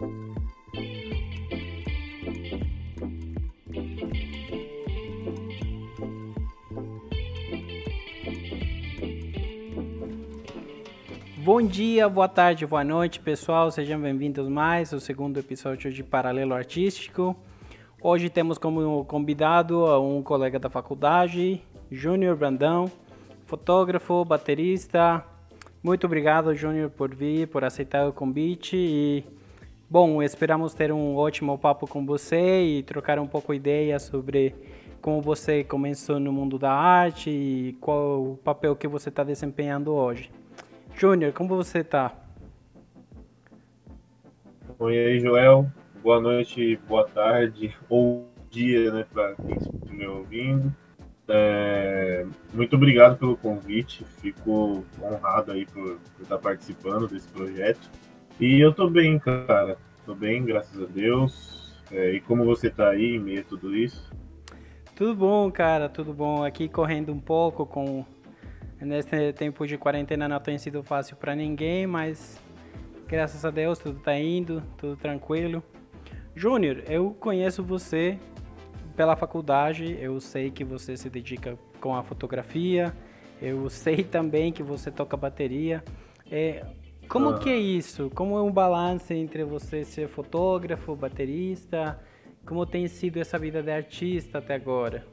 Bom dia, boa tarde, boa noite, pessoal. Sejam bem-vindos mais ao segundo episódio de Paralelo Artístico. Hoje temos como convidado um colega da faculdade, Júnior Brandão, fotógrafo, baterista. Muito obrigado, Júnior, por vir, por aceitar o convite e bom, esperamos ter um ótimo papo com você e trocar um pouco ideia sobre como você começou no mundo da arte e qual o papel que você está desempenhando hoje. Júnior, como você está? Oi aí, Joel. Boa noite, boa tarde ou dia, né, para quem estiver ouvindo. É, muito obrigado pelo convite, fico honrado aí por, por estar participando desse projeto. E eu tô bem, cara, tô bem, graças a Deus. É, e como você tá aí em meio a tudo isso? Tudo bom, cara, tudo bom. Aqui correndo um pouco com Nesse tempo de quarentena não tem sido fácil para ninguém, mas graças a Deus tudo tá indo, tudo tranquilo. Júnior, eu conheço você pela faculdade, eu sei que você se dedica com a fotografia, eu sei também que você toca bateria. É, como ah. que é isso? Como é um balanço entre você ser fotógrafo, baterista? Como tem sido essa vida de artista até agora?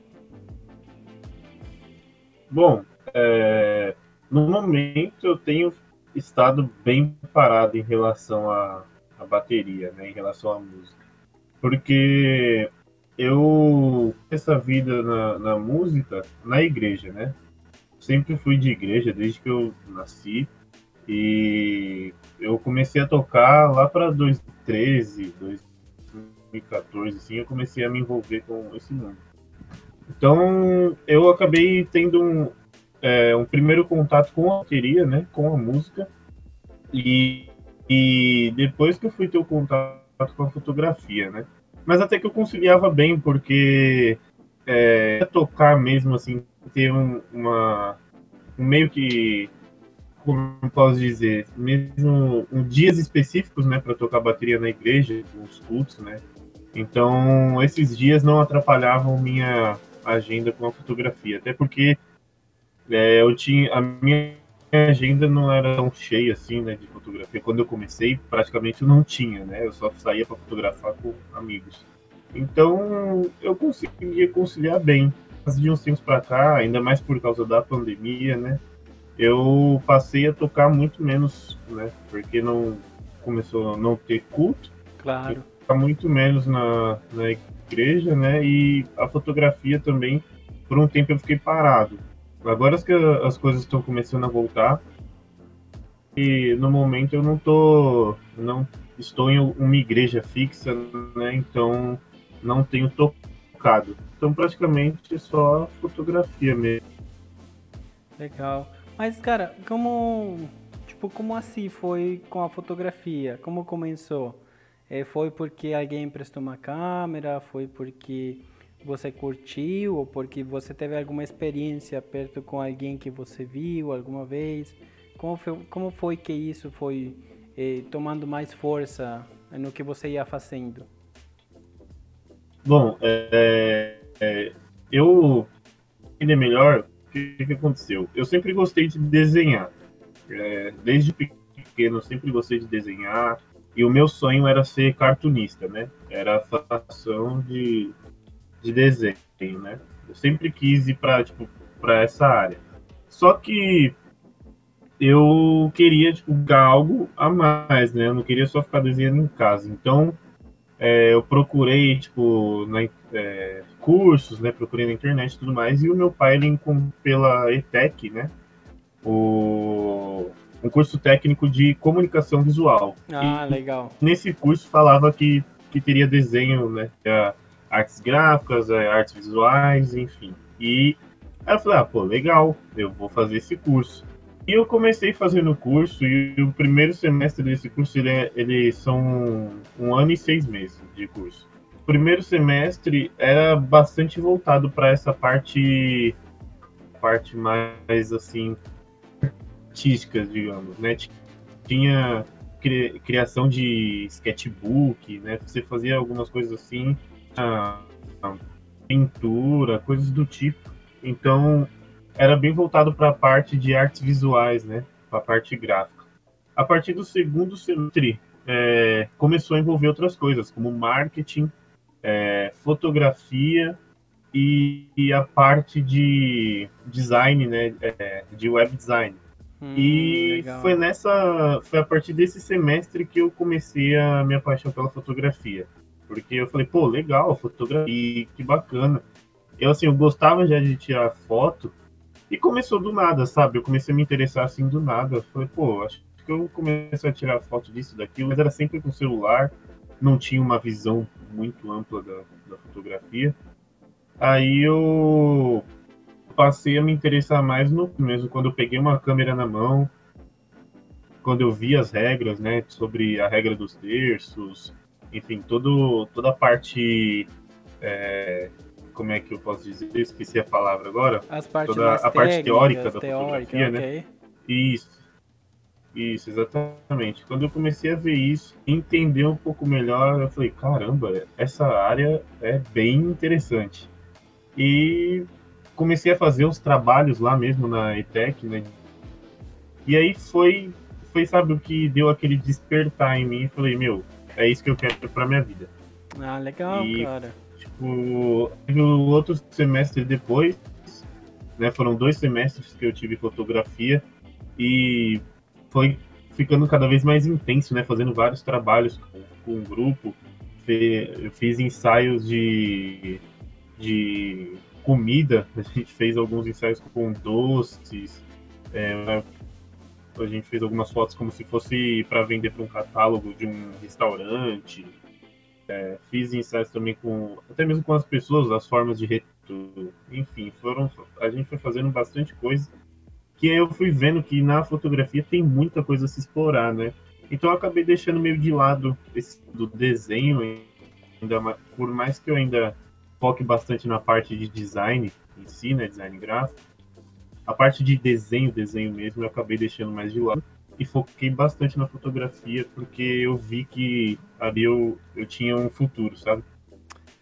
Bom, é, no momento eu tenho estado bem parado em relação à, à bateria, né, em relação à música. Porque eu essa vida na, na, música na igreja, né? Sempre fui de igreja desde que eu nasci e eu comecei a tocar lá para 2013, 2014, assim, eu comecei a me envolver com esse mundo. Então eu acabei tendo um, é, um primeiro contato com a bateria, né, com a música, e, e depois que eu fui ter o contato com a fotografia, né. Mas até que eu conciliava bem, porque é, tocar mesmo, assim, ter um, uma, um meio que, como eu posso dizer, mesmo dias específicos, né, para tocar bateria na igreja, nos cultos, né. Então, esses dias não atrapalhavam minha agenda com a fotografia, até porque é, eu tinha a minha agenda não era tão cheia assim, né, de fotografia. Quando eu comecei, praticamente eu não tinha, né? Eu só saía para fotografar com amigos. Então, eu conseguia conciliar bem. Mas de uns tempos para cá, ainda mais por causa da pandemia, né? Eu passei a tocar muito menos, né? Porque não começou a não ter culto. Claro. Muito menos na, na igreja, né? E a fotografia também, por um tempo eu fiquei parado. Agora que as coisas estão começando a voltar, e no momento eu não tô, não estou em uma igreja fixa, né? Então não tenho tocado. Então praticamente só fotografia mesmo. Legal. Mas cara, como tipo como assim foi com a fotografia? Como começou? É, foi porque alguém emprestou uma câmera? Foi porque você curtiu ou porque você teve alguma experiência perto com alguém que você viu alguma vez? Como foi, como foi que isso foi eh, tomando mais força no que você ia fazendo? Bom, é, é, eu entender melhor o que, aconteceu. Eu sempre gostei de desenhar. É, desde pequeno, eu sempre gostei de desenhar. E o meu sonho era ser cartunista, né? Era a fação de de desenho, né? Eu sempre quis ir para tipo, essa área. Só que eu queria tipo, algo a mais, né? Eu não queria só ficar desenhando em casa. Então, é, eu procurei, tipo, na, é, cursos, né? Procurei na internet e tudo mais. E o meu pai, ele pela ETEC, né? O, um curso técnico de comunicação visual. Ah, e, legal. Nesse curso falava que, que teria desenho, né? artes gráficas, é, artes visuais, enfim. E aí eu falei, ah, pô, legal, eu vou fazer esse curso. E eu comecei fazendo o curso, e o primeiro semestre desse curso, ele, é, ele são um ano e seis meses de curso. Primeiro semestre era bastante voltado para essa parte, parte mais, assim, artística, digamos, né? Tinha criação de sketchbook, né? Você fazia algumas coisas assim, a, a pintura, coisas do tipo. Então, era bem voltado para a parte de artes visuais, né? Para a parte gráfica. A partir do segundo semestre, é, começou a envolver outras coisas, como marketing, é, fotografia e, e, a parte de design, né? É, de web design. Hum, e legal. foi nessa, foi a partir desse semestre que eu comecei a minha paixão pela fotografia, porque eu falei, pô, legal, fotografia, que bacana. Eu assim, eu gostava já de tirar foto e começou do nada, sabe? Eu comecei a me interessar assim do nada. Eu falei, pô, acho que eu comecei a tirar foto disso, daquilo, mas era sempre com celular, não tinha uma visão muito ampla da, da fotografia. Aí eu passei a me interessar mais no mesmo quando eu peguei uma câmera na mão, quando eu vi as regras, né, sobre a regra dos terços, enfim, todo, toda a parte, é, como é que eu posso dizer? Eu esqueci a palavra agora. As partes toda a parte teórica da teórica, fotografia, okay. né? Isso. Isso, exatamente. Quando eu comecei a ver isso, entender um pouco melhor, eu falei, caramba, essa área é bem interessante. E comecei a fazer os trabalhos lá mesmo na ETEC, né? E aí foi, foi sabe, o que deu aquele despertar em mim. Falei, meu, é isso que eu quero pra minha vida. Ah, legal, e, cara. Tipo, o outro semestre depois, né? Foram dois semestres que eu tive fotografia e foi ficando cada vez mais intenso, né? Fazendo vários trabalhos com, com um grupo. Eu fiz ensaios de, de comida, a gente fez alguns ensaios com doces, é, a gente fez algumas fotos como se fosse para vender para um catálogo de um restaurante. É, fiz ensaios também com até mesmo com as pessoas, as formas de retorno, enfim, foram a gente foi fazendo bastante coisa que eu fui vendo que na fotografia tem muita coisa a se explorar, né? Então eu acabei deixando meio de lado esse do desenho ainda mais, por mais que eu ainda foque bastante na parte de design em si, né, design gráfico. A parte de desenho, desenho mesmo, eu acabei deixando mais de lado e foquei bastante na fotografia porque eu vi que ali eu, eu tinha um futuro, sabe?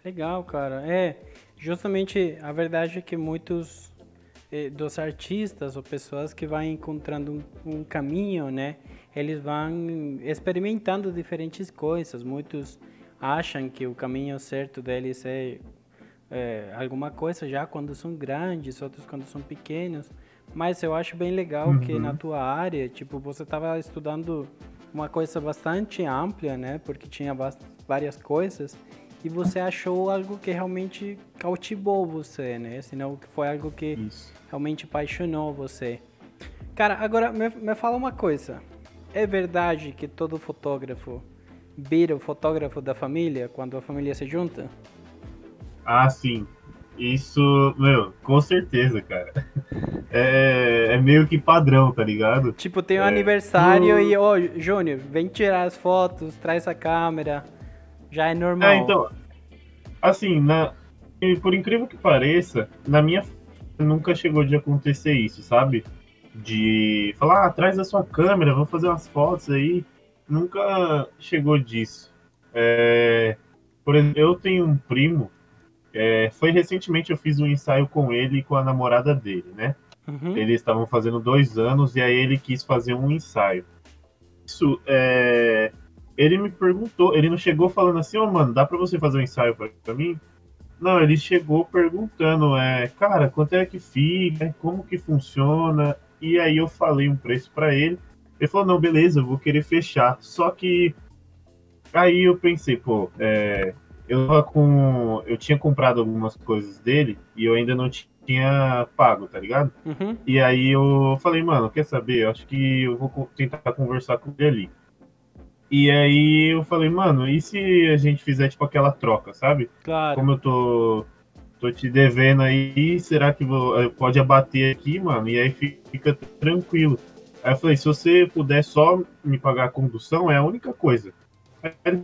Legal, cara. É, justamente a verdade é que muitos dos artistas ou pessoas que vão encontrando um, um, caminho, né? Eles vão experimentando diferentes coisas. Muitos acham que o caminho certo deles é é, alguma coisa já quando são grandes, outros quando são pequenos. Mas eu acho bem legal uhum. que na tua área, tipo, você estava estudando uma coisa bastante ampla, né? Porque tinha várias coisas e você achou algo que realmente cautivou você, né? Senão que foi algo que Isso. realmente apaixonou você. Cara, agora me, me fala uma coisa. É verdade que todo fotógrafo vira o fotógrafo da família quando a família se junta? Ah, sim. Isso, meu, com certeza, cara. É, é meio que padrão, tá ligado? Tipo, tem um é, aniversário e, ô, oh, Júnior, vem tirar as fotos, traz a câmera. Já é normal. É, então, assim, na, por incrível que pareça, na minha nunca chegou de acontecer isso, sabe? De falar, ah, traz a sua câmera, vamos fazer umas fotos aí. Nunca chegou disso. É, por exemplo, eu tenho um primo é, foi recentemente eu fiz um ensaio com ele e com a namorada dele, né? Uhum. Eles estavam fazendo dois anos e aí ele quis fazer um ensaio. Isso, é, ele me perguntou, ele não chegou falando assim, ô oh, mano, dá pra você fazer um ensaio pra, pra mim? Não, ele chegou perguntando, é, cara, quanto é que fica, como que funciona? E aí eu falei um preço para ele. Ele falou, não, beleza, eu vou querer fechar. Só que aí eu pensei, pô, é, eu com. Eu tinha comprado algumas coisas dele e eu ainda não tinha pago, tá ligado? Uhum. E aí eu falei, mano, quer saber? Eu acho que eu vou tentar conversar com ele ali. E aí eu falei, mano, e se a gente fizer tipo aquela troca, sabe? Claro. Como eu tô, tô te devendo aí, será que vou, eh, pode abater aqui, mano? E aí fica tranquilo. Aí eu falei, se você puder só me pagar a condução, é a única coisa. Aí ele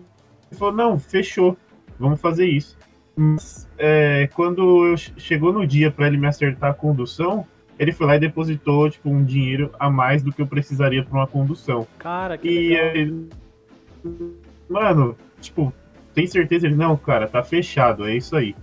falou, não, fechou vamos fazer isso. Mas é, quando eu, chegou no dia para ele me acertar a condução, ele foi lá e depositou, tipo, um dinheiro a mais do que eu precisaria para uma condução. Cara, que e legal. Ele... Mano, tipo, tem certeza? Ele, não, cara, tá fechado, é isso aí.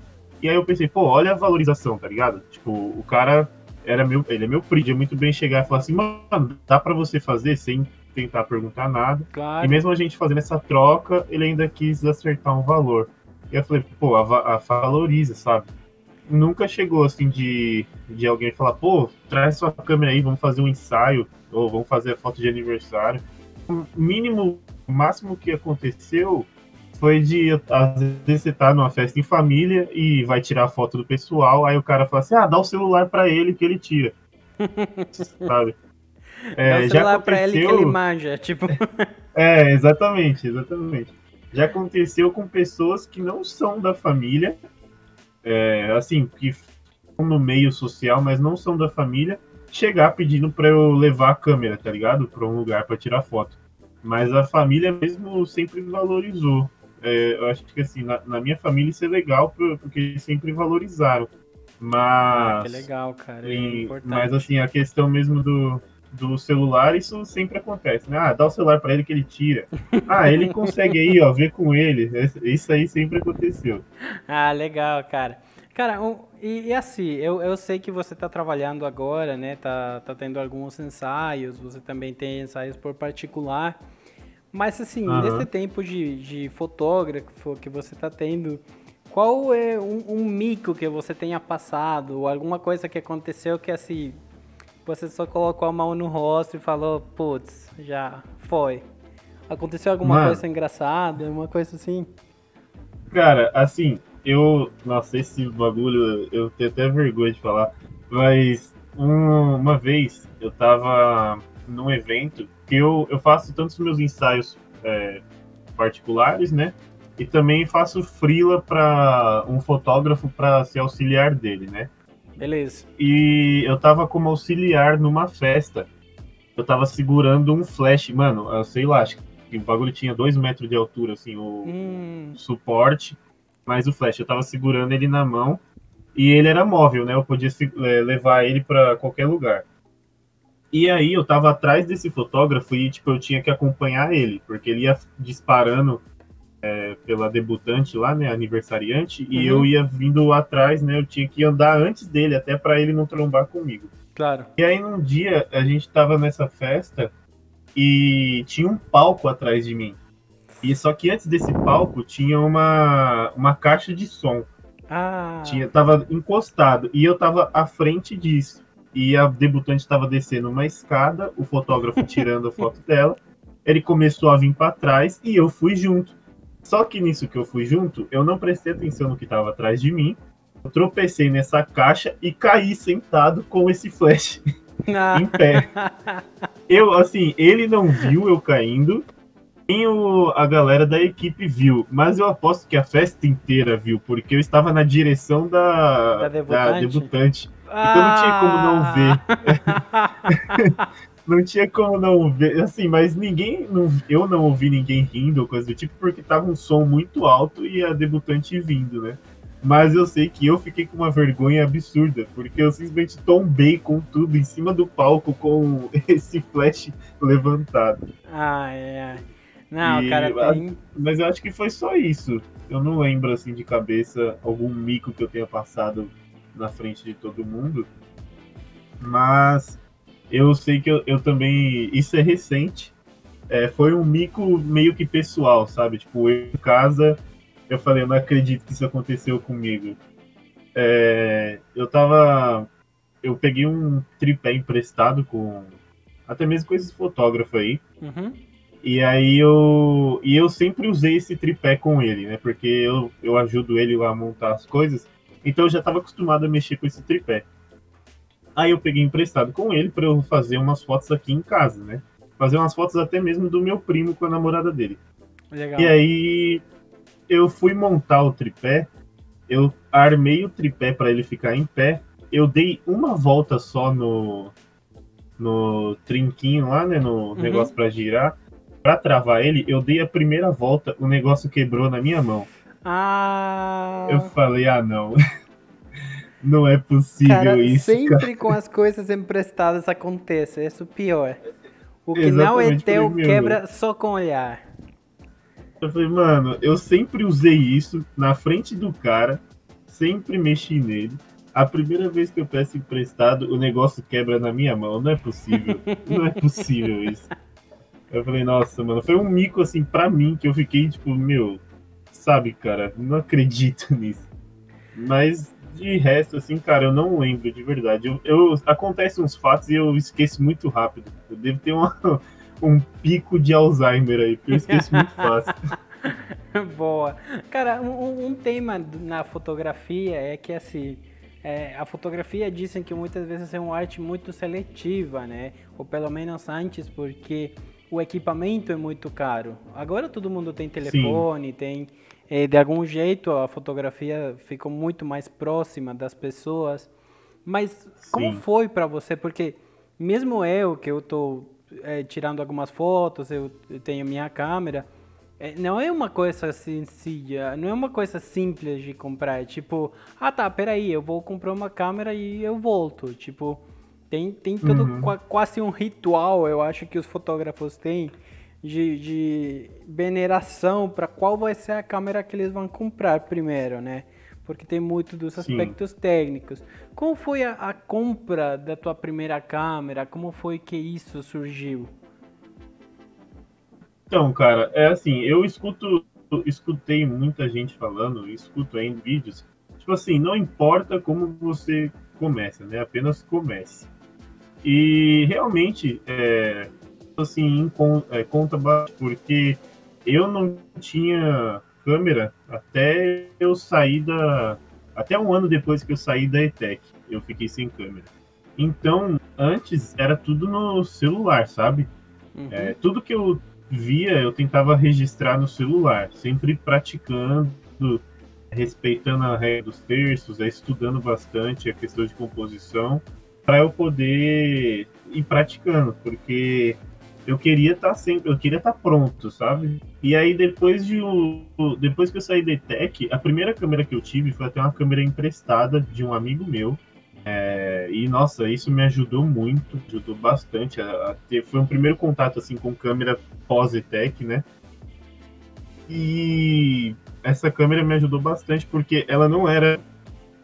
E aí eu pensei, pô, olha a valorização, tá ligado? Tipo, o cara era meu, ele é meu primo, é muito bem chegar e falar assim, mano, dá para você fazer sem tentar perguntar nada. Claro. E mesmo a gente fazendo essa troca, ele ainda quis acertar um valor. E eu falei, pô, a, a valoriza, sabe? Nunca chegou assim de, de alguém falar, pô, traz sua câmera aí, vamos fazer um ensaio, ou vamos fazer a foto de aniversário. O mínimo, o máximo que aconteceu foi de, às vezes, você tá numa festa em família e vai tirar a foto do pessoal, aí o cara fala assim, ah, dá o celular para ele que ele tira. sabe? É, Dá o celular pra ele que ele manja, tipo... é, exatamente, exatamente. Já aconteceu com pessoas que não são da família, é, assim, que estão no meio social, mas não são da família, chegar pedindo para eu levar a câmera, tá ligado? Para um lugar para tirar foto. Mas a família mesmo sempre valorizou. É, eu acho que assim, na, na, minha família isso é legal porque eles sempre valorizaram. Mas. Ah, que legal, cara. É e, mas assim, a questão mesmo do, do celular, isso sempre acontece, né? Ah, dá o celular para ele que ele tira. Ah, ele consegue aí, ó, ver com ele. Isso aí sempre aconteceu. Ah, legal, cara. Cara, um, e, e, assim, eu, eu sei que você está trabalhando agora, né? Tá, tá tendo alguns ensaios, você também tem ensaios por particular. Mas assim, uhum. nesse tempo de, de fotógrafo que você está tendo, qual é um, um, mico que você tenha passado, ou alguma coisa que aconteceu que assim, você só colocou a mão no rosto e falou, putz, já foi. Aconteceu alguma Mano, coisa engraçada, uma coisa assim? Cara, assim, eu. Nossa, esse bagulho eu tenho até vergonha de falar. Mas um, uma vez eu tava num evento que eu, eu faço tantos meus ensaios é, particulares, né? E também faço frila para um fotógrafo para ser auxiliar dele, né? Beleza. E eu tava como auxiliar numa festa. Eu tava segurando um flash, mano, eu sei lá, acho que o bagulho tinha dois metros de altura, assim, o hum. suporte, mas o flash, eu tava segurando ele na mão e ele era móvel, né? Eu podia é, levar ele para qualquer lugar. E aí eu tava atrás desse fotógrafo e, tipo, eu tinha que acompanhar ele, porque ele ia disparando é, pela debutante lá, né, aniversariante, uhum. e eu ia vindo atrás, né, eu tinha que andar antes dele, até para ele não trombar comigo. Claro. E aí num dia a gente tava nessa festa e tinha um palco atrás de mim. E só que antes desse palco tinha uma, uma caixa de som. Ah. Tinha, tava encostado e eu tava à frente disso e a debutante estava descendo uma escada, o fotógrafo tirando a foto dela. Ele começou a vir para trás e eu fui junto. Só que nisso que eu fui junto, eu não prestei atenção no que estava atrás de mim. Eu tropecei nessa caixa e caí sentado com esse flash em pé. Eu, assim, ele não viu eu caindo, nem o, a galera da equipe viu, mas eu aposto que a festa inteira viu, porque eu estava na direção da, da debutante. Da debutante. Então não tinha como não ver. não tinha como não ver. Assim, mas ninguém. Não, eu não ouvi ninguém rindo ou coisa do tipo, porque tava um som muito alto e a debutante vindo, né? Mas eu sei que eu fiquei com uma vergonha absurda, porque eu simplesmente tombei com tudo em cima do palco com esse flash levantado. Ai, ai. Não, e, cara, tem... Mas eu acho que foi só isso. Eu não lembro, assim, de cabeça, algum mico que eu tenha passado na frente de todo mundo. Mas eu sei que eu, eu também. Isso é recente. É, foi um mico meio que pessoal, sabe? Tipo, eu em casa, eu falei, eu não acredito que isso aconteceu comigo. É, eu tava. Eu peguei um tripé emprestado com. Até mesmo com esses fotógrafos aí. Uhum. E aí eu. E eu sempre usei esse tripé com ele, né? Porque eu, eu ajudo ele a montar as coisas. Então eu já estava acostumado a mexer com esse tripé. Aí eu peguei emprestado com ele para eu fazer umas fotos aqui em casa, né? Fazer umas fotos até mesmo do meu primo com a namorada dele. Legal. E aí eu fui montar o tripé, eu armei o tripé para ele ficar em pé, eu dei uma volta só no no trinquinho lá, né, no uhum. negócio para girar, para travar ele, eu dei a primeira volta, o negócio quebrou na minha mão. Ah. Eu falei, ah, não. Não é possível cara, isso. Sempre cara. com as coisas emprestadas acontece. Isso é o pior. O que Exatamente, não é teu quebra só com olhar. Eu falei, mano, eu sempre usei isso na frente do cara, sempre mexi nele. A primeira vez que eu peço emprestado, o negócio quebra na minha mão. Não é possível. não é possível isso. Eu falei, nossa, mano, foi um mico assim pra mim que eu fiquei tipo, meu, sabe, cara, não acredito nisso. Mas de resto, assim, cara, eu não lembro de verdade. Eu, eu acontecem uns fatos e eu esqueço muito rápido. Eu devo ter uma, um pico de Alzheimer aí, porque eu esqueço muito fácil. Boa. Cara, um, um, tema na fotografia é que assim. É, a fotografia dizem que muitas vezes é uma arte muito seletiva, né? Ou pelo menos antes, porque o equipamento é muito caro. Agora todo mundo tem telefone, Sim. tem é, de algum jeito a fotografia ficou muito mais próxima das pessoas. Mas Sim. como foi para você? Porque mesmo eu, que eu estou é, tirando algumas fotos, eu tenho minha câmera, é, não é uma coisa sencilla, não é uma coisa simples de comprar. É tipo, ah tá, peraí, eu vou comprar uma câmera e eu volto. Tipo, tem, tem todo uhum. quase um ritual, eu acho que os fotógrafos têm de, de veneração para qual vai ser a câmera que eles vão comprar primeiro, né? Porque tem muito dos aspectos Sim. técnicos. Como foi a, a, compra da tua primeira câmera? Como foi que isso surgiu? Então, cara, é assim, eu escuto, escutei muita gente falando, escuto aí em vídeos, tipo assim, não importa como você começa, né? Apenas comece. E realmente, é, assim, é, conta bastante, porque eu não tinha câmera até eu sair da. Até um ano depois que eu saí da ETEC, eu fiquei sem câmera. Então, antes era tudo no celular, sabe? Uhum. É, tudo que eu via, eu tentava registrar no celular, sempre praticando, respeitando a regra dos terços, é, estudando bastante a questão de composição, para eu poder ir praticando, porque eu queria estar tá sempre, eu queria estar tá pronto, sabe? E aí depois de depois que eu saí da ETEC, a primeira câmera que eu tive foi até uma câmera emprestada de um amigo meu. É, e nossa, isso me ajudou muito, ajudou bastante a, a, ter, foi um primeiro contato assim com câmera pós ETEC, né? E essa câmera me ajudou bastante porque ela não era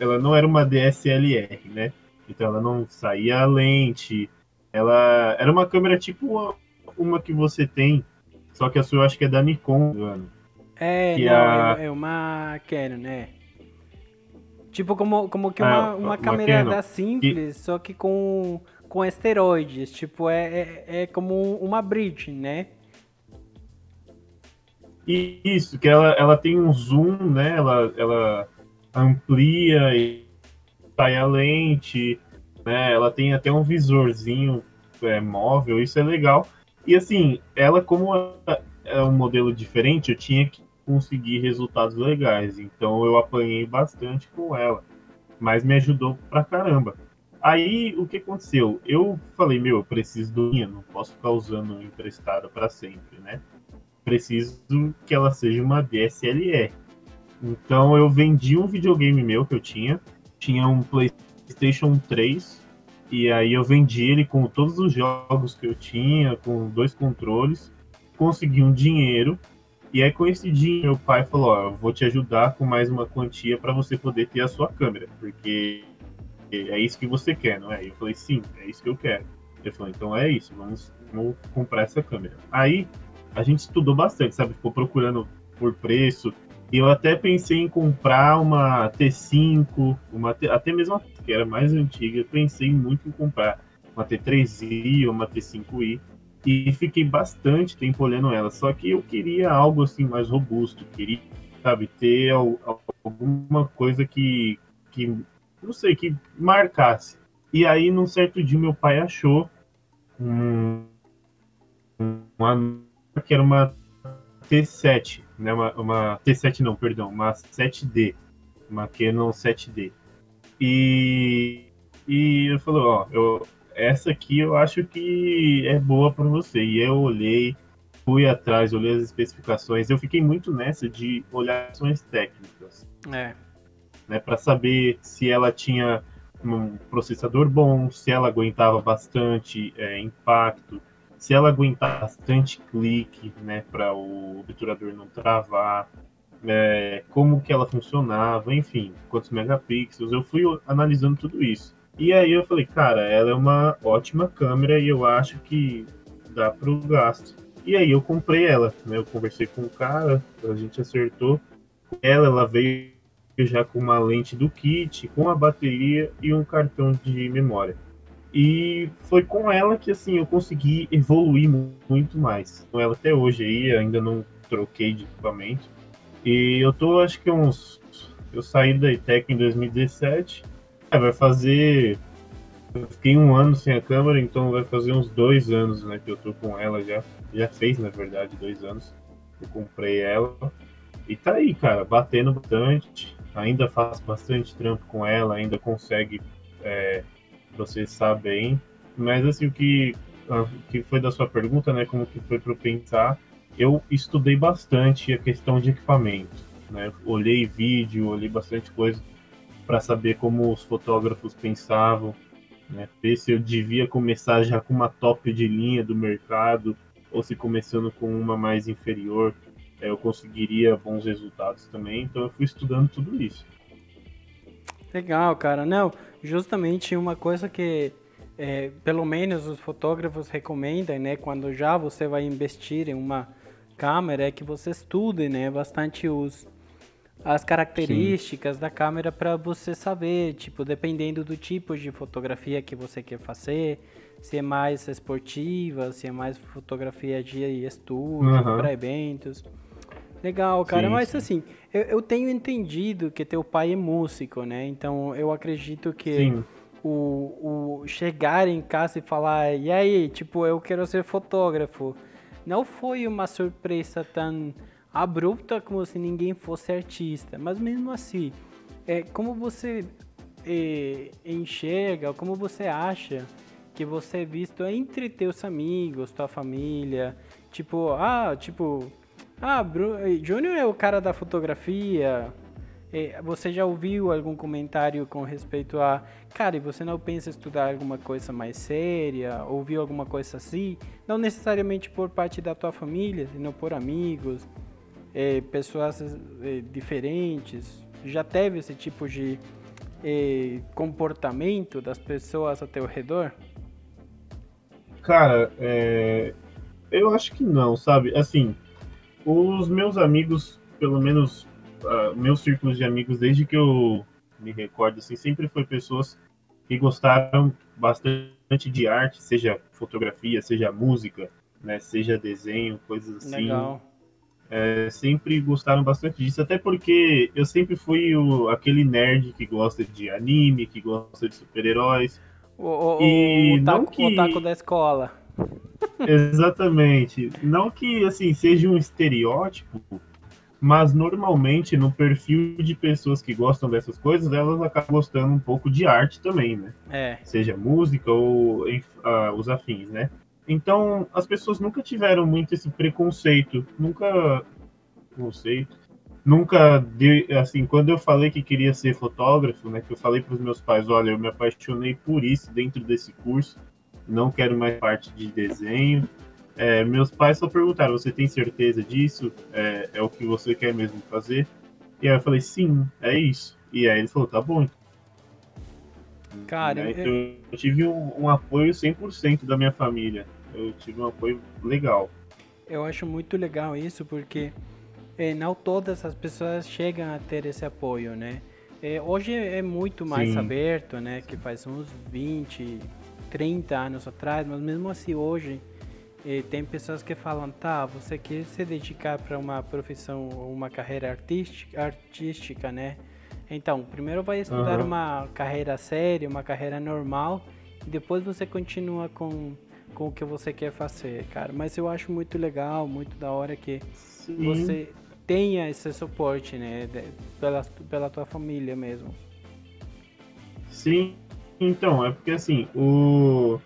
ela não era uma DSLR, né? Então ela não saía lente, ela era uma câmera tipo uma que você tem, só que a sua eu acho que é da Nikon, mano. É, que não, a... é, é uma Canon, né? Tipo como, como que uma, ah, uma, uma câmera da simples, só que com, com esteroides. Tipo, é, é, é como uma bridge, né? Isso, que ela, ela tem um zoom, né? Ela, ela amplia e sai a lente, né? Ela tem até um visorzinho é, móvel, isso é legal. E assim, ela como é um modelo diferente, eu tinha que conseguir resultados legais. Então eu apanhei bastante com ela, mas me ajudou pra caramba. Aí o que aconteceu? Eu falei, meu, eu preciso do minha, não posso ficar usando emprestada para sempre, né? Preciso que ela seja uma DSLR. Então eu vendi um videogame meu que eu tinha, tinha um PlayStation 3 e aí eu vendi ele com todos os jogos que eu tinha, com dois controles, consegui um dinheiro. E aí com esse dinheiro, meu pai falou: Ó, eu vou te ajudar com mais uma quantia para você poder ter a sua câmera, porque é isso que você quer, não é? Eu falei: sim, é isso que eu quero. Ele falou: então é isso, vamos, vamos comprar essa câmera. Aí a gente estudou bastante, sabe? Ficou procurando por preço, eu até pensei em comprar uma T5, uma até mesmo que era mais antiga, eu pensei muito em comprar uma T3i ou uma T5i e fiquei bastante tempo olhando ela. Só que eu queria algo assim mais robusto, queria, sabe, ter alguma coisa que, que não sei, que marcasse. E aí, num certo dia, meu pai achou um, uma que era uma T7 né, uma, uma T7 não, perdão, uma 7D, uma Canon 7D. E, e ele falou, ó, eu, essa aqui eu acho que é boa para você. E eu olhei, fui atrás, olhei as especificações. Eu fiquei muito nessa de olhar ações técnicas. É. né, para saber se ela tinha um processador bom, se ela aguentava bastante é, impacto, se ela aguentava bastante clique, né, para o obturador não travar, é, como que ela funcionava, enfim, quantos megapixels, eu fui analisando tudo isso. E aí eu falei, cara, ela é uma ótima câmera e eu acho que dá para o gasto. E aí eu comprei ela, né? Eu conversei com o cara, a gente acertou. Ela, ela veio já com uma lente do kit, com a bateria e um cartão de memória. E foi com ela que assim eu consegui evoluir muito mais. Com ela até hoje aí, ainda não troquei de equipamento. E eu tô acho que uns eu saí da ITEC em 2017. É, vai fazer eu fiquei um ano sem a câmera, então vai fazer uns dois anos, né, que eu tô com ela já. Já fez, na verdade, dois anos. Eu comprei ela. E tá aí, cara, batendo bastante. Ainda faço bastante trampo com ela, ainda consegue é, processar bem. Mas assim, o que, que foi da sua pergunta, né? Como que foi para pensar? Eu estudei bastante a questão de equipamento, né? Olhei vídeo, olhei bastante coisa para saber como os fotógrafos pensavam, né? Ver se eu devia começar já com uma top de linha do mercado ou se começando com uma mais inferior é, eu conseguiria bons resultados também. Então eu fui estudando tudo isso. Legal, cara. Não, justamente uma coisa que é, pelo menos os fotógrafos recomendam, né, quando já você vai investir em uma câmera, é que você estude, né, bastante os as características Sim. da câmera para você saber, tipo, dependendo do tipo de fotografia que você quer fazer, se é mais esportiva, se é mais fotografia de estúdio, uhum. para eventos. Legal, cara, sim, mas sim. assim, eu, eu, tenho entendido que teu pai é músico, né? Então eu acredito que o, o chegar em casa e falar, e aí, tipo, eu quero ser fotógrafo, não foi uma surpresa tão abrupta como se ninguém fosse artista, mas mesmo assim, é, como você é, enxerga, como você acha que você é visto entre teus amigos, tua família, tipo, ah, tipo, ah, Bruno, Júnior é o cara da fotografia. Você já ouviu algum comentário com respeito a, cara, e você não pensa estudar alguma coisa mais séria? Ouviu alguma coisa assim? Não necessariamente por parte da tua família, senão por amigos, é, pessoas é, diferentes. Já teve esse tipo de é, comportamento das pessoas ao teu redor? Cara, eu acho que não, sabe? Assim, os meus amigos, pelo menos uh, meus círculos de amigos, desde que eu me recordo, assim, sempre foi pessoas que gostaram bastante de arte, seja fotografia, seja música, né, seja desenho, coisas assim. Legal. É, sempre gostaram bastante disso, até porque eu sempre fui o, aquele nerd que gosta de anime, que gosta de super-heróis. O, o, e o, taco, que... o taco da escola. Exatamente. Não que assim seja um estereótipo, mas normalmente no perfil de pessoas que gostam dessas coisas, elas acabam gostando um pouco de arte também, né? É. Seja música ou uh, os afins, né? Então, as pessoas nunca tiveram muito esse preconceito, nunca preconceito, nunca de, assim, quando eu falei que queria ser fotógrafo, né, que eu falei para os meus pais, olha, eu me apaixonei por isso dentro desse curso não quero mais parte de desenho. É, meus pais só perguntaram: você tem certeza disso? É, é, o que você quer mesmo fazer? E aí eu falei: sim, é isso. E aí ele falou: tá bom. Cara, então, eu... eu tive um, um apoio 100% da minha família. Eu tive um apoio legal. Eu acho muito legal isso porque é, não todas as pessoas chegam a ter esse apoio, né? É, hoje é muito mais Sim. aberto, né? Que faz uns 20, 30 anos atrás, mas mesmo assim hoje eh, tem pessoas que falam, tá, você quer se dedicar para uma profissão uma carreira artística, artística, né? Então, primeiro vai estudar uhum. uma carreira séria, uma carreira normal, e depois você continua com, com o que você quer fazer, cara. Mas eu acho muito legal, muito da hora que Sim. você tenha esse suporte, né? De, pela, pela tua família mesmo. Sim, então, é porque assim, o...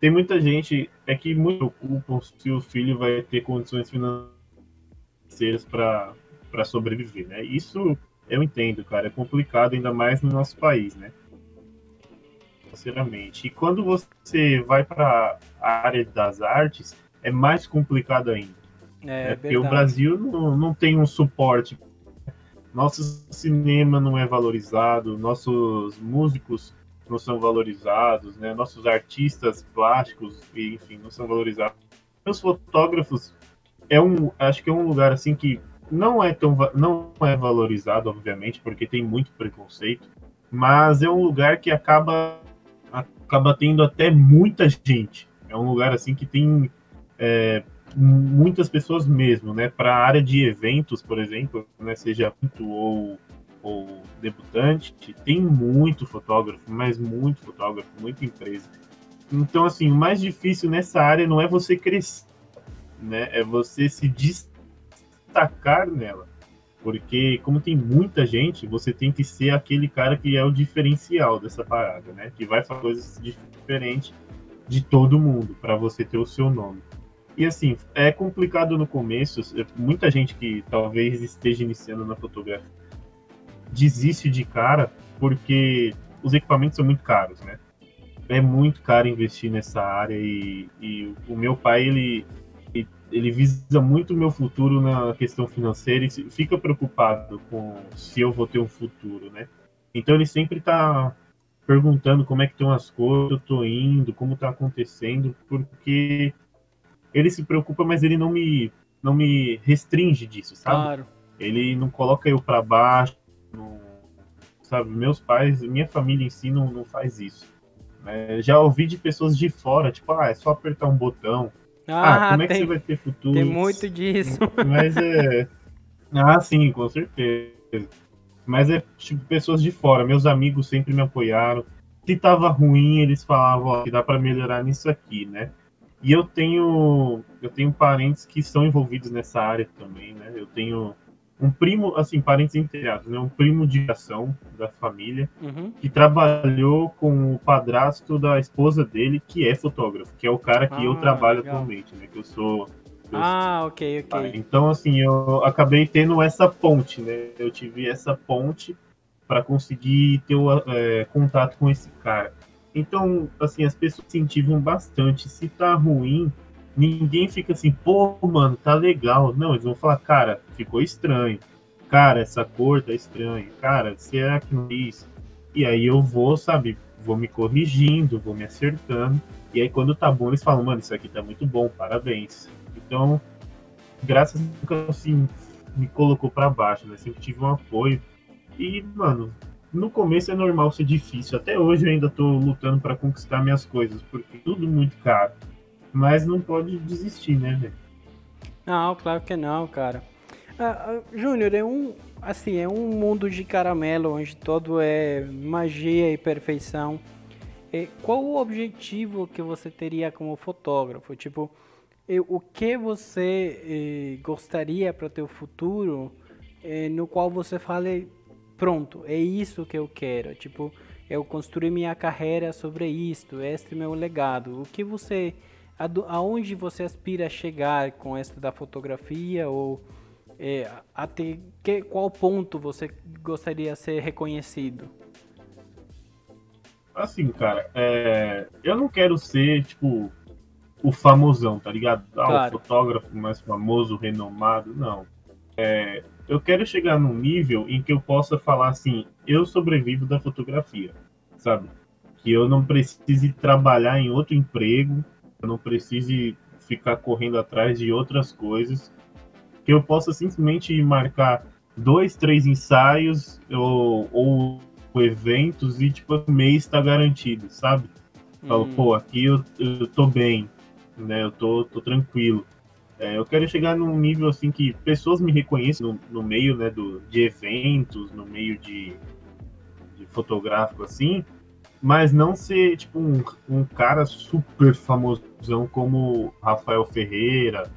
tem muita gente é que muito preocupam se o filho vai ter condições financeiras para sobreviver, né? Isso eu entendo, cara, é complicado ainda mais no nosso país, né? Sinceramente. E quando você vai para a área das artes, é mais complicado ainda. É, é porque o Brasil não, não tem um suporte. Nosso cinema não é valorizado, nossos músicos não são valorizados, né? Nossos artistas plásticos, enfim, não são valorizados. Os fotógrafos é um, acho que é um lugar assim que não é tão não é valorizado, obviamente, porque tem muito preconceito, mas é um lugar que acaba acaba tendo até muita gente. É um lugar assim que tem é, muitas pessoas mesmo, né? Para a área de eventos, por exemplo, né? seja ou, ou debutante, tem muito fotógrafo, mas muito fotógrafo, muita empresa. Então, assim, o mais difícil nessa área não é você crescer, né? É você se destacar nela. Porque, como tem muita gente, você tem que ser aquele cara que é o diferencial dessa parada, né? Que vai fazer coisas diferentes de todo mundo, para você ter o seu nome. E assim, é complicado no começo, muita gente que talvez esteja iniciando na fotografia desiste de cara porque os equipamentos são muito caros, né? É muito caro investir nessa área e, e o meu pai, ele, ele visa muito o meu futuro na questão financeira e fica preocupado com se eu vou ter um futuro, né? Então ele sempre está perguntando como é que estão as coisas, eu tô indo, como está acontecendo, porque ele se preocupa, mas ele não me, não me restringe disso, sabe? Claro. Ele não coloca eu para baixo, não, sabe? Meus pais, minha família em si não, não faz isso. Né? Já ouvi de pessoas de fora, tipo, ah, é só apertar um botão. Ah, ah como é que você vai ter futuro? Tem muito disso. Mas é. Ah, sim, com certeza. Mas é tipo pessoas de fora. Meus amigos sempre me apoiaram. Se tava ruim, eles falavam, ó, que dá para melhorar nisso aqui, né? E eu tenho eu tenho parentes que são envolvidos nessa área também, né? Eu tenho um primo, assim, parentes inteirados, né? Um primo de ação da família uhum. que trabalhou com o padrasto da esposa dele, que é fotógrafo, que é o cara que ah, eu trabalho legal. atualmente, né? Que eu sou eu ah, ok, ok. Então, assim, eu acabei tendo essa ponte, né? Eu tive essa ponte para conseguir ter o, é, contato com esse cara. Então, assim, as pessoas incentivam bastante. Se tá ruim, ninguém fica assim, pô, mano, tá legal. Não, eles vão falar, cara, ficou estranho. Cara, essa cor tá estranha. Cara, será que não é isso? E aí eu vou, sabe, vou me corrigindo, vou me acertando. E aí quando tá bom, eles falam, mano, isso aqui tá muito bom, parabéns. Então, graças a Deus, assim, me colocou para baixo, né? Sempre tive um apoio. E, mano, no começo é normal ser difícil. Até hoje eu ainda tô lutando para conquistar minhas coisas, porque tudo muito caro. Mas não pode desistir, né, velho? Não, claro que não, cara. Ah, ah, Júnior, é um assim, é um mundo de caramelo onde todo é magia e perfeição. E qual o objetivo que você teria como fotógrafo? Tipo, o que você eh, gostaria para o futuro eh, no qual você fale pronto, é isso que eu quero. Tipo, eu construí minha carreira sobre isto, este é meu legado. O que você, aonde você aspira a chegar com esta da fotografia ou é, até que, qual ponto você gostaria de ser reconhecido? Assim, cara, é, eu não quero ser tipo o famosão, tá ligado? Ah, claro. o fotógrafo mais famoso, renomado, não. É, eu quero chegar num nível em que eu possa falar assim, eu sobrevivo da fotografia, sabe? Que eu não precise trabalhar em outro emprego, não precise ficar correndo atrás de outras coisas, que eu possa simplesmente marcar dois, três ensaios ou, ou eventos e tipo o mês está garantido, sabe? Falo, hum. pô, aqui eu, eu tô bem, né? Eu tô, tô tranquilo. É, eu quero chegar num nível assim que pessoas me reconheçam no, no meio né, do, de eventos, no meio de, de fotográfico assim, mas não ser tipo um, um cara super famosão como Rafael Ferreira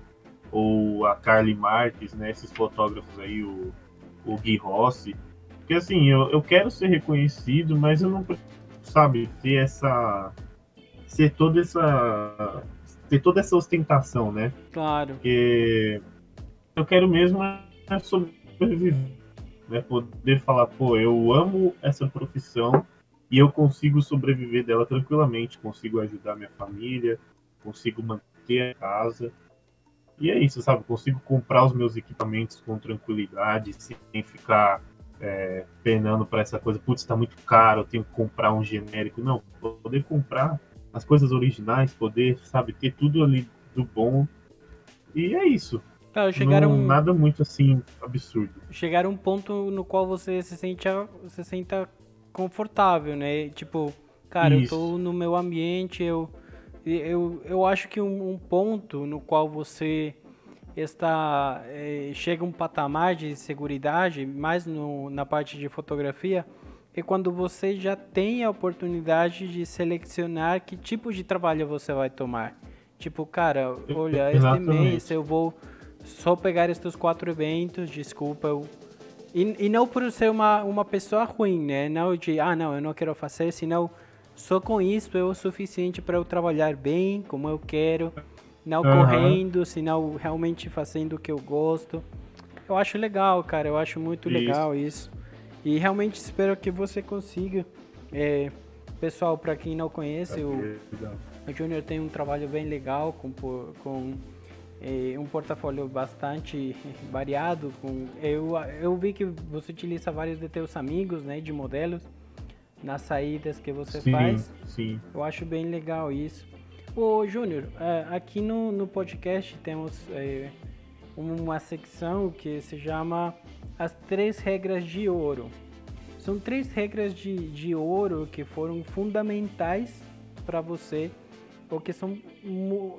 ou a Carly Marques, né? Esses fotógrafos aí, o, o Gui Rossi. Porque assim, eu, eu quero ser reconhecido, mas eu não sabe ter essa ser toda essa ter toda essa ostentação, né? Claro. Porque eu quero mesmo é sobreviver, né? Poder falar, pô, eu amo essa profissão e eu consigo sobreviver dela tranquilamente, consigo ajudar minha família, consigo manter a casa. E é isso, sabe? Consigo comprar os meus equipamentos com tranquilidade, sem ficar é, penando para essa coisa, putz, está muito caro, eu tenho que comprar um genérico. Não, poder comprar as coisas originais, poder, sabe, ter tudo ali do bom. E é isso. Tá, chegaram... Não, nada muito assim absurdo. Chegar a um ponto no qual você se sente, se senta confortável, né? Tipo, cara, isso. eu tô no meu ambiente, eu eu, eu acho que um, um ponto no qual você está é, chega um patamar de segurança mais no, na parte de fotografia é quando você já tem a oportunidade de selecionar que tipo de trabalho você vai tomar. Tipo, cara, olha, este mês eu vou só pegar estes quatro eventos, desculpa, eu... E, e não por ser uma, uma pessoa ruim, né? Não de, ah, não, eu não quero fazer, senão só com isso é o suficiente para eu trabalhar bem, como eu quero, não uhum. correndo, senão realmente fazendo o que eu gosto. Eu acho legal, cara, eu acho muito isso. legal isso. E realmente espero que você consiga. É, pessoal, para quem não conhece, o, o Junior tem um trabalho bem legal com, com é, um portfólio bastante variado. Com, eu, eu vi que você utiliza vários de teus amigos, né, de modelos nas saídas que você sim, faz. Sim. Eu acho bem legal isso. Ô, Júnior, é, aqui no, no podcast temos é, uma secção que se chama As Três Regras de Ouro. São três regras de, de ouro que foram fundamentais para você, ou que são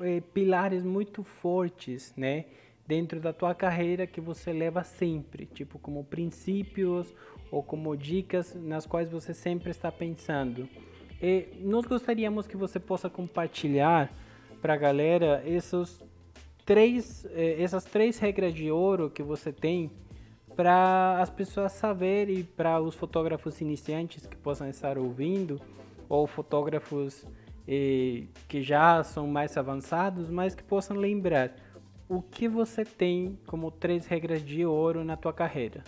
é, pilares muito fortes, né? Dentro da tua carreira que você leva sempre, tipo como princípios ou como dicas nas quais você sempre está pensando. E nós gostaríamos que você possa compartilhar para a galera esses três, eh, essas três regras de ouro que você tem para as pessoas saberem para os fotógrafos iniciantes que possam estar ouvindo ou fotógrafos eh, que já são mais avançados, mas que possam lembrar o que você tem como três regras de ouro na tua carreira.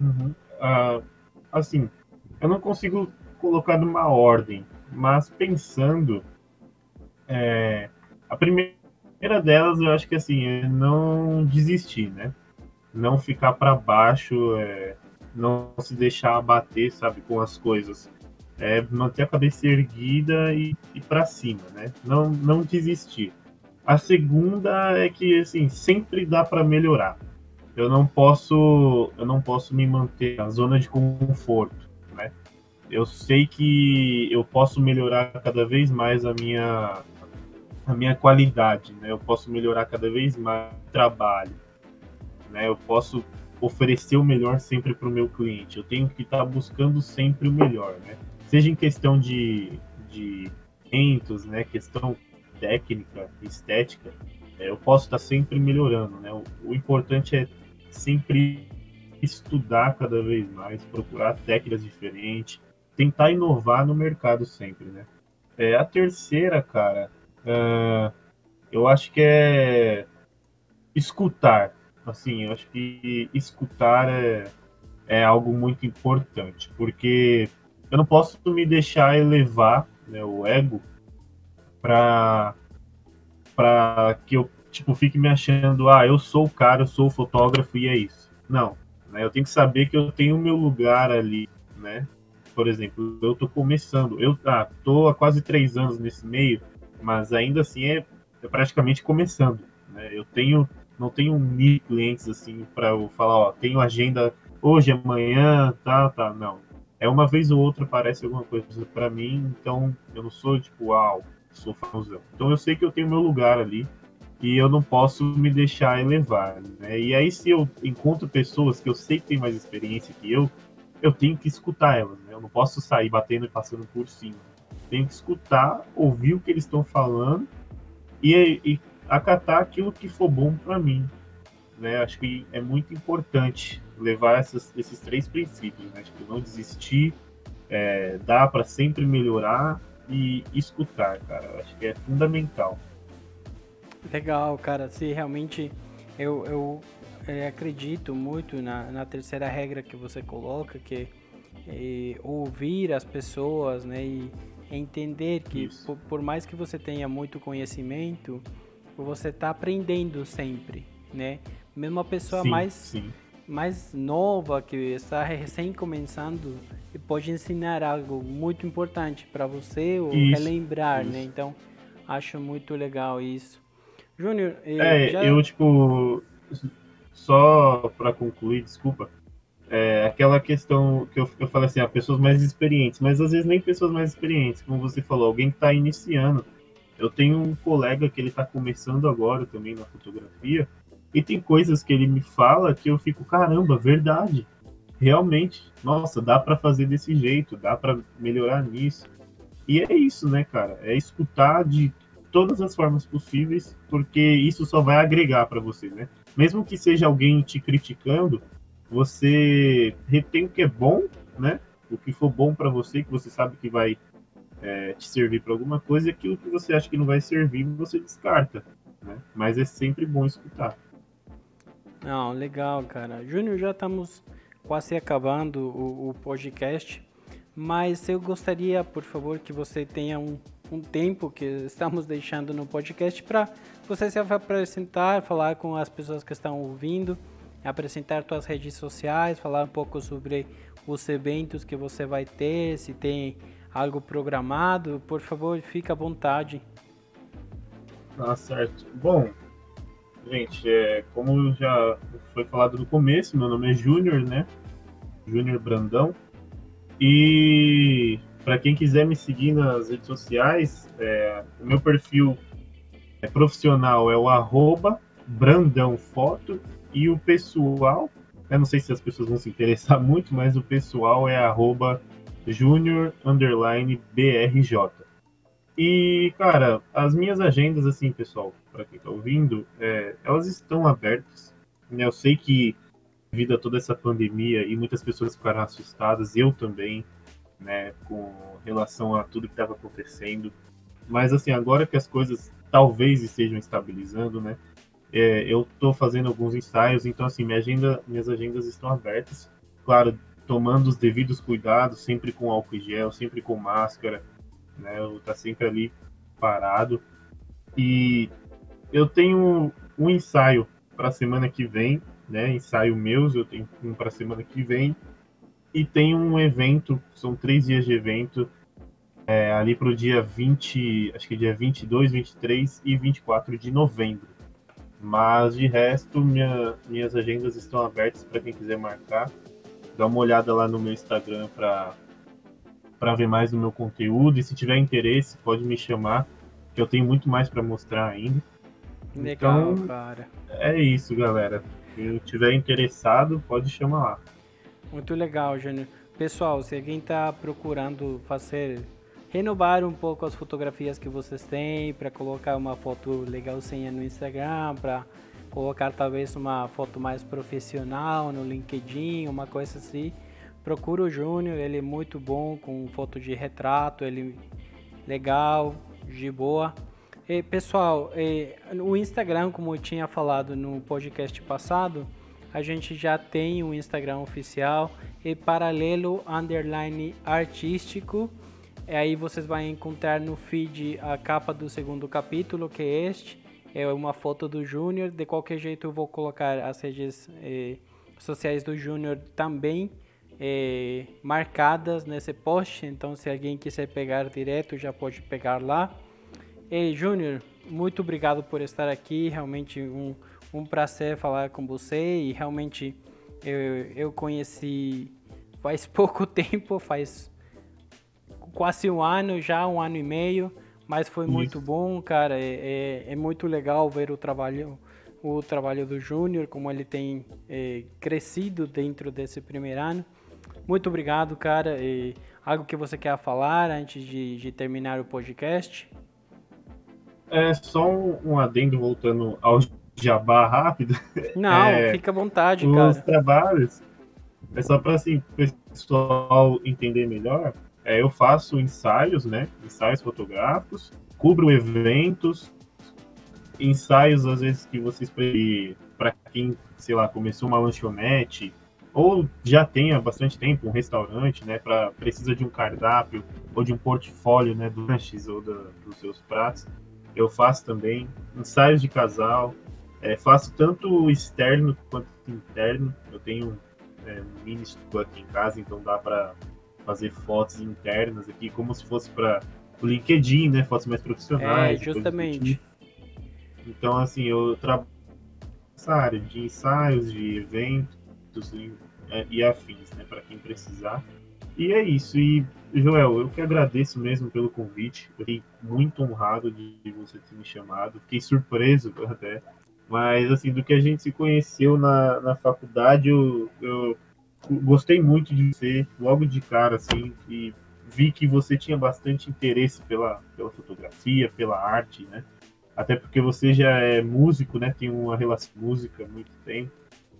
Uhum. Uh, assim, eu não consigo colocar numa ordem, mas pensando, é, a primeira delas eu acho que assim é não desistir, né? Não ficar para baixo, é, não se deixar abater, sabe, com as coisas. É manter a cabeça erguida e, e para cima, né? Não, não desistir. A segunda é que assim sempre dá para melhorar eu não posso eu não posso me manter na zona de conforto, né? Eu sei que eu posso melhorar cada vez mais a minha a minha qualidade, né? Eu posso melhorar cada vez mais o trabalho, né? Eu posso oferecer o melhor sempre para o meu cliente. Eu tenho que estar tá buscando sempre o melhor, né? Seja em questão de de eventos, né? Questão técnica, estética, é, eu posso estar sempre melhorando, né? O, o importante é sempre estudar cada vez mais, procurar técnicas diferentes, tentar inovar no mercado sempre, né? É, a terceira, cara, uh, eu acho que é escutar. Assim, eu acho que escutar é, é algo muito importante, porque eu não posso me deixar elevar né, o ego para para que eu tipo, fique me achando, ah, eu sou o cara, eu sou o fotógrafo e é isso. Não, né? Eu tenho que saber que eu tenho o meu lugar ali, né? Por exemplo, eu tô começando, eu ah, tô há quase três anos nesse meio, mas ainda assim é, é praticamente começando, né? Eu tenho, não tenho mil clientes assim para eu falar, ó, tenho agenda hoje, amanhã, tá, tá, não. É uma vez ou outra aparece alguma coisa para mim, então eu não sou tipo, uau, sou famosão. Então eu sei que eu tenho meu lugar ali, e eu não posso me deixar elevar. Né? E aí, se eu encontro pessoas que eu sei que têm mais experiência que eu, eu tenho que escutar elas. Né? Eu não posso sair batendo e passando por cima. Tenho que escutar, ouvir o que eles estão falando e, e acatar aquilo que for bom para mim. Né? Acho que é muito importante levar essas, esses três princípios. Né? Tipo, não desistir, é, dá para sempre melhorar e escutar, cara. Acho que é fundamental. Legal, cara. Se realmente eu, eu é, acredito muito na, na, terceira regra que você coloca, que é ouvir as pessoas, né? E entender que por, por, mais que você tenha muito conhecimento, você está aprendendo sempre, né? Mesmo a pessoa sim, mais sim. Mais nova que está recém começando pode ensinar algo muito importante para você ou isso, relembrar, né? isso. né? Então acho muito legal isso. Júnior, é, já... eu tipo só para concluir, desculpa, é aquela questão que eu, eu falei assim, ah, pessoas mais experientes, mas às vezes nem pessoas mais experientes, como você falou, alguém que está iniciando. Eu tenho um colega que ele está começando agora também na fotografia, e tem coisas que ele me fala que eu fico, caramba, verdade. Realmente, nossa, dá para fazer desse jeito, dá para melhorar nisso. E é isso, né, cara? É escutar de todas as formas possíveis, porque isso só vai agregar para você, né? Mesmo que seja alguém te criticando, você retém o que é bom, né? O que for bom para você, que você sabe que vai é, te servir para alguma coisa, e aquilo que você acha que não vai servir, você descarta, né? Mas é sempre bom escutar. Não, legal, cara. Júnior, já estamos quase acabando o, o, podcast, mas eu gostaria, por favor, que você tenha um, um tempo que estamos deixando no podcast para você se apresentar, falar com as pessoas que estão ouvindo, apresentar suas redes sociais, falar um pouco sobre os eventos que você vai ter, se tem algo programado, por favor, fique à vontade. Ah, certo. Bom, Gente, é, como já foi falado no começo, meu nome é Júnior, né? Júnior Brandão. E para quem quiser me seguir nas redes sociais, é, o meu perfil é profissional é o arroba Brandão Foto e o pessoal, eu não sei se as pessoas vão se interessar muito, mas o pessoal é arroba Júnior BRJ. E, cara, as minhas agendas, assim, pessoal, para quem está ouvindo, é, elas estão abertas. Né? Eu sei que, devido a toda essa pandemia, e muitas pessoas ficaram assustadas, eu também, né, com relação a tudo que estava acontecendo. Mas, assim, agora que as coisas talvez estejam estabilizando, né, é, eu estou fazendo alguns ensaios, então, assim, minha agenda, minhas agendas estão abertas. Claro, tomando os devidos cuidados, sempre com álcool gel, sempre com máscara, né, eu tá sempre ali parado. E eu tenho um ensaio para a semana que vem, né? Ensaio meus, eu tenho um para a semana que vem. E tem um evento, são três dias de evento, é, ali para o dia 20, acho que dia 22, 23 e 24 de novembro. Mas de resto, minha, minhas agendas estão abertas para quem quiser marcar. Dá uma olhada lá no meu Instagram para ver mais do meu conteúdo. E se tiver interesse, pode me chamar, que eu tenho muito mais para mostrar ainda. Legal, então, cara. É isso, galera. Se tiver interessado, pode chamar lá. Muito legal, Júnior. Pessoal, se alguém está procurando fazer renovar um pouco as fotografias que vocês têm para colocar uma foto legalzinha no Instagram, para colocar talvez uma foto mais profissional no LinkedIn, uma coisa assim. Procura o Júnior, ele é muito bom com foto de retrato, ele legal, de boa. E, pessoal, e, o Instagram, como eu tinha falado no podcast passado, a gente já tem um Instagram oficial e paralelo underline artístico. E aí vocês vão encontrar no feed a capa do segundo capítulo, que é este. É uma foto do Júnior. De qualquer jeito eu vou colocar as redes eh, sociais do Júnior também eh, marcadas nesse post. Então se alguém quiser pegar direto já pode pegar lá. Ei, Júnior, muito obrigado por estar aqui. Realmente um, um prazer falar com você e realmente eu, eu conheci faz pouco tempo, faz quase um ano já, um ano e meio, mas foi Isso. muito bom, cara. É, é, é, muito legal ver o trabalho, o trabalho do Júnior, como ele tem é, crescido dentro desse primeiro ano. Muito obrigado, cara. E algo que você quer falar antes de, de terminar o podcast? É só um, um adendo voltando ao jabá rápido. Não, é, fica à vontade, os cara. Os trabalhos, é só para assim, o pessoal entender melhor. É, eu faço ensaios, né? Ensaios fotográficos, cubro eventos, ensaios, às vezes, que vocês para quem, sei lá, começou uma lanchonete ou já tem há bastante tempo um restaurante, né, para precisa de um cardápio ou de um portfólio, né, dos lanches ou da, dos seus pratos. Eu faço também ensaios de casal, é, faço tanto externo quanto interno. Eu tenho é, um mini estúdio aqui em casa, então dá para fazer fotos internas aqui, como se fosse para o LinkedIn, né, fotos mais profissionais. É, justamente. Tipo. Então, assim, eu trabalho nessa área de ensaios, de eventos, e, é, e afins, né, para quem precisar. E é isso. E, Joel, eu que agradeço mesmo pelo convite. Fiquei muito honrado de, você ter me chamado. Fiquei surpreso até. Mas, assim, do que a gente se conheceu na, na faculdade, eu, eu gostei muito de você logo de cara, assim, e vi que você tinha bastante interesse pela, pela fotografia, pela arte, né? Até porque você já é músico, né? Tem uma relação música há muito tempo.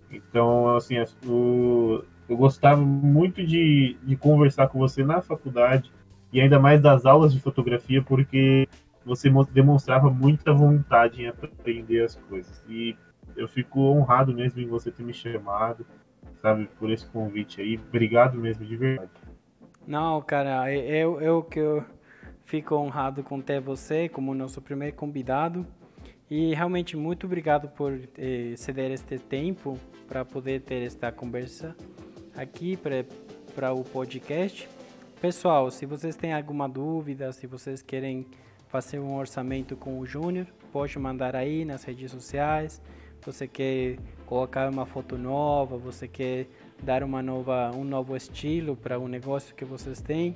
Então, assim, eu, eu gostava muito de, de conversar com você na faculdade e ainda mais das aulas de fotografia, porque você demonstrava muita vontade em aprender as coisas. E eu fico honrado mesmo em você ter me chamado, sabe, por esse convite aí. Obrigado mesmo, de verdade. Não, cara, eu, eu que eu fico honrado com ter você como nosso primeiro convidado. E realmente muito obrigado por eh, ceder este tempo para poder ter esta conversa aqui para o podcast. Pessoal, se vocês têm alguma dúvida, se vocês querem fazer um orçamento com o Júnior, pode mandar aí nas redes sociais. Você quer colocar uma foto nova, você quer dar uma nova, um novo estilo para o negócio que vocês têm,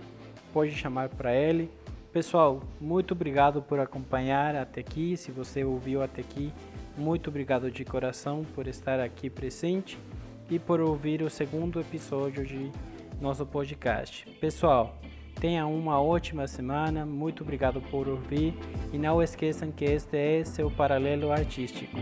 pode chamar para ele. Pessoal, muito obrigado por acompanhar até aqui. Se você ouviu até aqui, muito obrigado de coração por estar aqui presente e por ouvir o segundo episódio de nosso podcast. Pessoal, tenha uma ótima semana, muito obrigado por ouvir e não esqueçam que este é seu paralelo artístico.